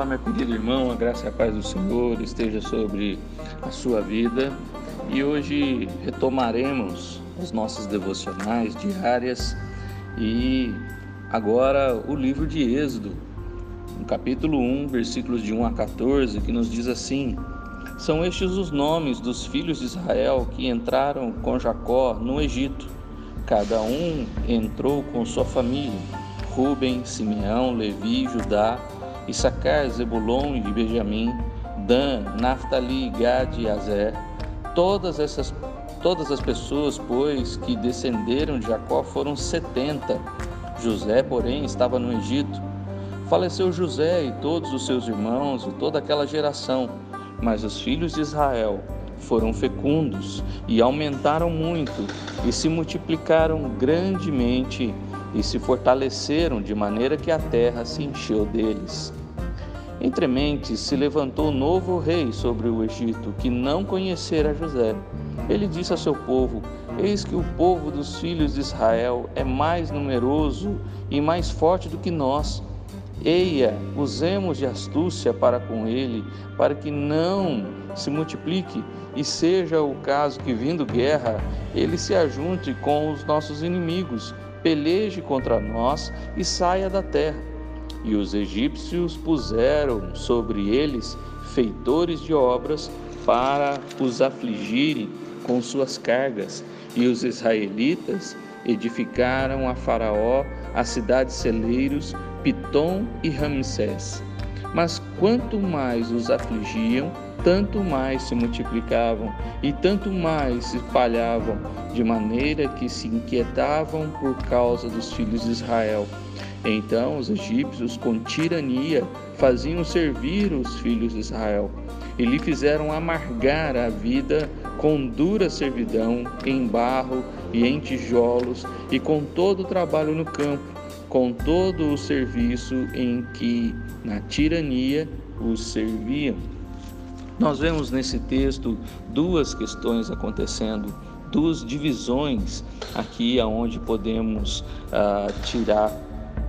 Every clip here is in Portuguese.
Olá, meu querido irmão, a graça e a paz do Senhor esteja sobre a sua vida. E hoje retomaremos as nossas devocionais diárias e agora o livro de Êxodo, no capítulo 1, versículos de 1 a 14, que nos diz assim: São estes os nomes dos filhos de Israel que entraram com Jacó no Egito. Cada um entrou com sua família: Ruben, Simeão, Levi, Judá, Issacar, Zebulon e Benjamim, Dan, Naphtali, Gad e Azer. Todas essas todas as pessoas, pois, que descenderam de Jacó foram setenta. José, porém, estava no Egito. Faleceu José e todos os seus irmãos e toda aquela geração, mas os filhos de Israel foram fecundos e aumentaram muito e se multiplicaram grandemente e se fortaleceram de maneira que a terra se encheu deles. Entre mentes se levantou novo rei sobre o Egito, que não conhecera José. Ele disse a seu povo: Eis que o povo dos filhos de Israel é mais numeroso e mais forte do que nós. Eia, usemos de astúcia para com ele, para que não se multiplique e seja o caso que, vindo guerra, ele se ajunte com os nossos inimigos, peleje contra nós e saia da terra. E os egípcios puseram sobre eles feitores de obras para os afligirem com suas cargas, e os israelitas edificaram a Faraó as cidades celeiros Pitom e Ramsés. Mas quanto mais os afligiam, tanto mais se multiplicavam e tanto mais se espalhavam, de maneira que se inquietavam por causa dos filhos de Israel. Então os egípcios, com tirania, faziam servir os filhos de Israel e lhe fizeram amargar a vida com dura servidão em barro e em tijolos e com todo o trabalho no campo, com todo o serviço em que na tirania os serviam. Nós vemos nesse texto duas questões acontecendo, duas divisões aqui aonde podemos uh, tirar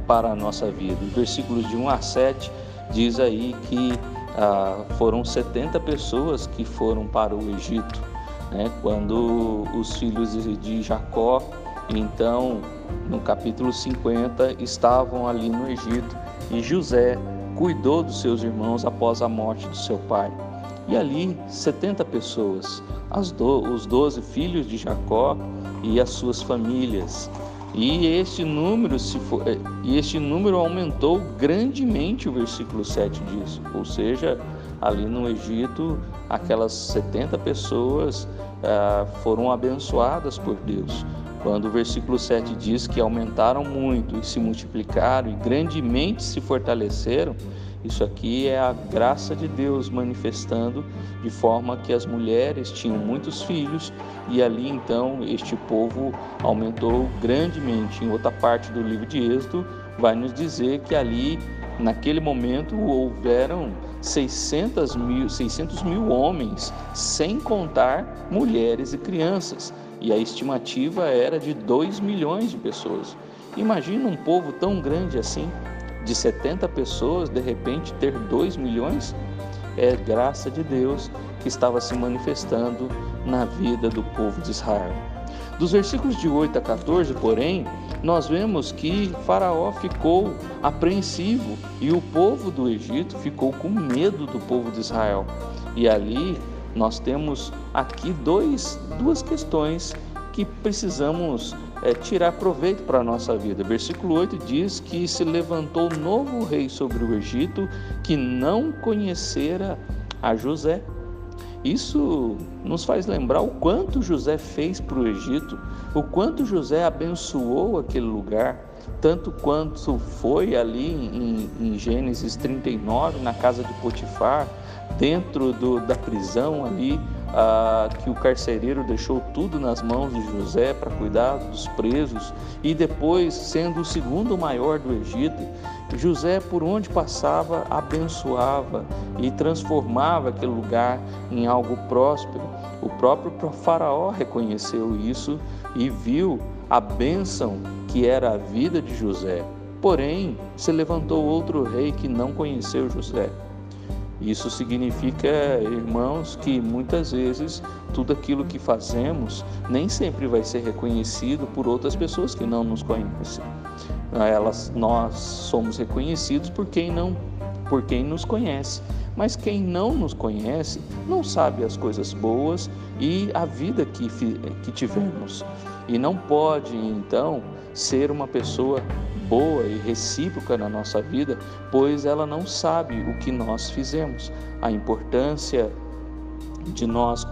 para a nossa vida. Versículos de 1 a 7 diz aí que ah, foram 70 pessoas que foram para o Egito, né? quando os filhos de Jacó, então no capítulo 50, estavam ali no Egito e José cuidou dos seus irmãos após a morte do seu pai. E ali 70 pessoas, do, os 12 filhos de Jacó e as suas famílias. E este número se for, eh, e este número aumentou grandemente, o versículo 7 diz. Ou seja, ali no Egito, aquelas 70 pessoas ah, foram abençoadas por Deus. Quando o versículo 7 diz que aumentaram muito e se multiplicaram e grandemente se fortaleceram, isso aqui é a graça de Deus manifestando de forma que as mulheres tinham muitos filhos e ali então este povo aumentou grandemente. Em outra parte do livro de Êxodo vai nos dizer que ali naquele momento houveram 600 mil, 600 mil homens, sem contar mulheres e crianças. E a estimativa era de 2 milhões de pessoas. Imagina um povo tão grande assim de 70 pessoas, de repente ter 2 milhões, é graça de Deus que estava se manifestando na vida do povo de Israel. Dos versículos de 8 a 14, porém, nós vemos que Faraó ficou apreensivo e o povo do Egito ficou com medo do povo de Israel. E ali nós temos aqui dois, duas questões que precisamos é, tirar proveito para a nossa vida. Versículo 8 diz que se levantou novo rei sobre o Egito que não conhecera a José. Isso nos faz lembrar o quanto José fez para o Egito, o quanto José abençoou aquele lugar, tanto quanto foi ali em, em Gênesis 39, na casa de Potifar, dentro do, da prisão ali, ah, que o carcereiro deixou tudo nas mãos de José para cuidar dos presos e depois, sendo o segundo maior do Egito, José, por onde passava, abençoava e transformava aquele lugar em algo próspero. O próprio Faraó reconheceu isso e viu a bênção que era a vida de José. Porém, se levantou outro rei que não conheceu José. Isso significa, irmãos, que muitas vezes tudo aquilo que fazemos nem sempre vai ser reconhecido por outras pessoas que não nos conhecem. Elas, nós somos reconhecidos por quem não, por quem nos conhece. Mas quem não nos conhece não sabe as coisas boas e a vida que, que tivemos. E não pode, então, ser uma pessoa boa e recíproca na nossa vida, pois ela não sabe o que nós fizemos. A importância de nós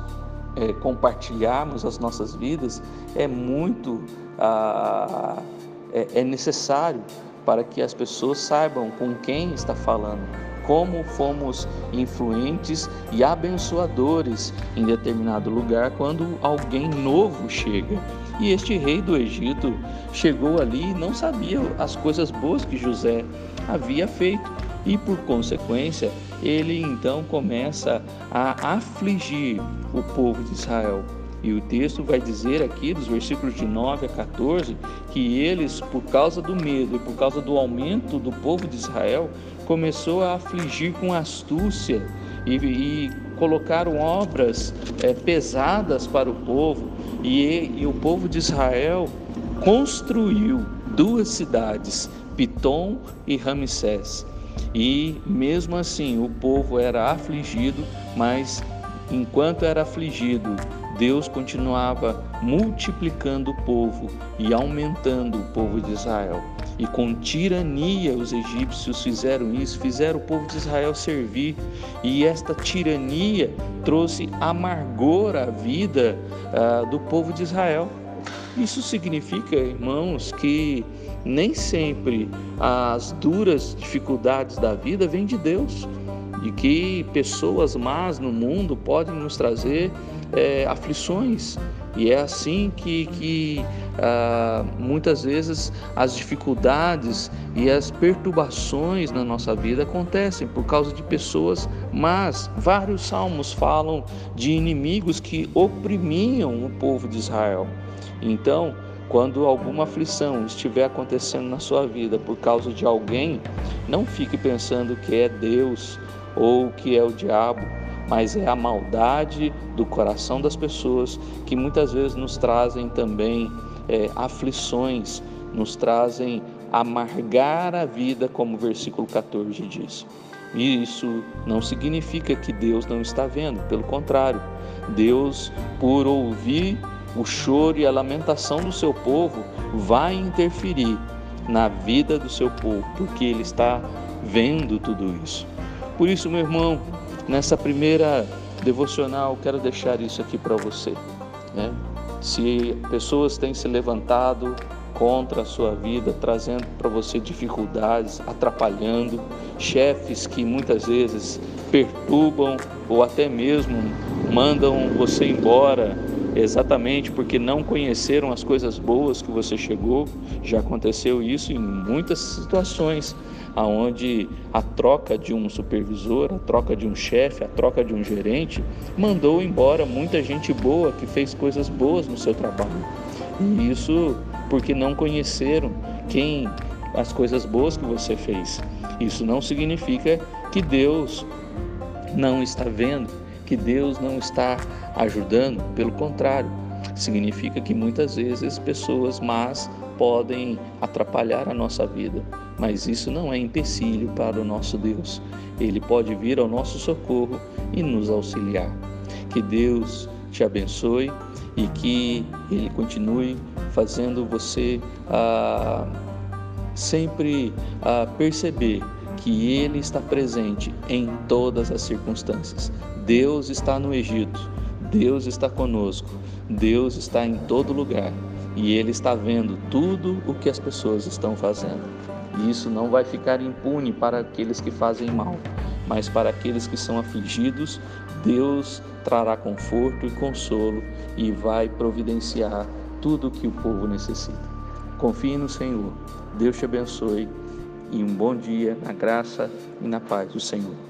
é, compartilharmos as nossas vidas é muito ah, é, é necessário para que as pessoas saibam com quem está falando, como fomos influentes e abençoadores em determinado lugar quando alguém novo chega. E este rei do Egito chegou ali e não sabia as coisas boas que José havia feito. E por consequência, ele então começa a afligir o povo de Israel. E o texto vai dizer aqui, dos versículos de 9 a 14, que eles, por causa do medo e por causa do aumento do povo de Israel, começou a afligir com astúcia e, e colocaram obras é, pesadas para o povo e, e o povo de Israel construiu duas cidades, Pitom e Ramsés. E mesmo assim o povo era afligido, mas enquanto era afligido, Deus continuava multiplicando o povo e aumentando o povo de Israel. E com tirania os egípcios fizeram isso, fizeram o povo de Israel servir, e esta tirania trouxe amargor à vida ah, do povo de Israel. Isso significa, irmãos, que nem sempre as duras dificuldades da vida vêm de Deus e que pessoas más no mundo podem nos trazer é, aflições. E é assim que, que ah, muitas vezes as dificuldades e as perturbações na nossa vida acontecem por causa de pessoas más. Vários salmos falam de inimigos que oprimiam o povo de Israel. Então, quando alguma aflição estiver acontecendo na sua vida por causa de alguém, não fique pensando que é Deus ou que é o diabo, mas é a maldade do coração das pessoas que muitas vezes nos trazem também é, aflições, nos trazem amargar a vida, como o versículo 14 diz. E isso não significa que Deus não está vendo, pelo contrário, Deus, por ouvir o choro e a lamentação do seu povo, vai interferir na vida do seu povo, porque Ele está vendo tudo isso. Por isso, meu irmão, nessa primeira devocional, quero deixar isso aqui para você. Né? Se pessoas têm se levantado contra a sua vida, trazendo para você dificuldades, atrapalhando, chefes que muitas vezes perturbam ou até mesmo mandam você embora exatamente porque não conheceram as coisas boas que você chegou. Já aconteceu isso em muitas situações, aonde a troca de um supervisor, a troca de um chefe, a troca de um gerente mandou embora muita gente boa que fez coisas boas no seu trabalho. E isso porque não conheceram quem as coisas boas que você fez. Isso não significa que Deus não está vendo que Deus não está ajudando, pelo contrário, significa que muitas vezes pessoas más podem atrapalhar a nossa vida, mas isso não é empecilho para o nosso Deus. Ele pode vir ao nosso socorro e nos auxiliar. Que Deus te abençoe e que Ele continue fazendo você ah, sempre ah, perceber que Ele está presente em todas as circunstâncias. Deus está no Egito, Deus está conosco, Deus está em todo lugar e Ele está vendo tudo o que as pessoas estão fazendo. E isso não vai ficar impune para aqueles que fazem mal, mas para aqueles que são afligidos, Deus trará conforto e consolo e vai providenciar tudo o que o povo necessita. Confie no Senhor. Deus te abençoe e um bom dia na graça e na paz do Senhor.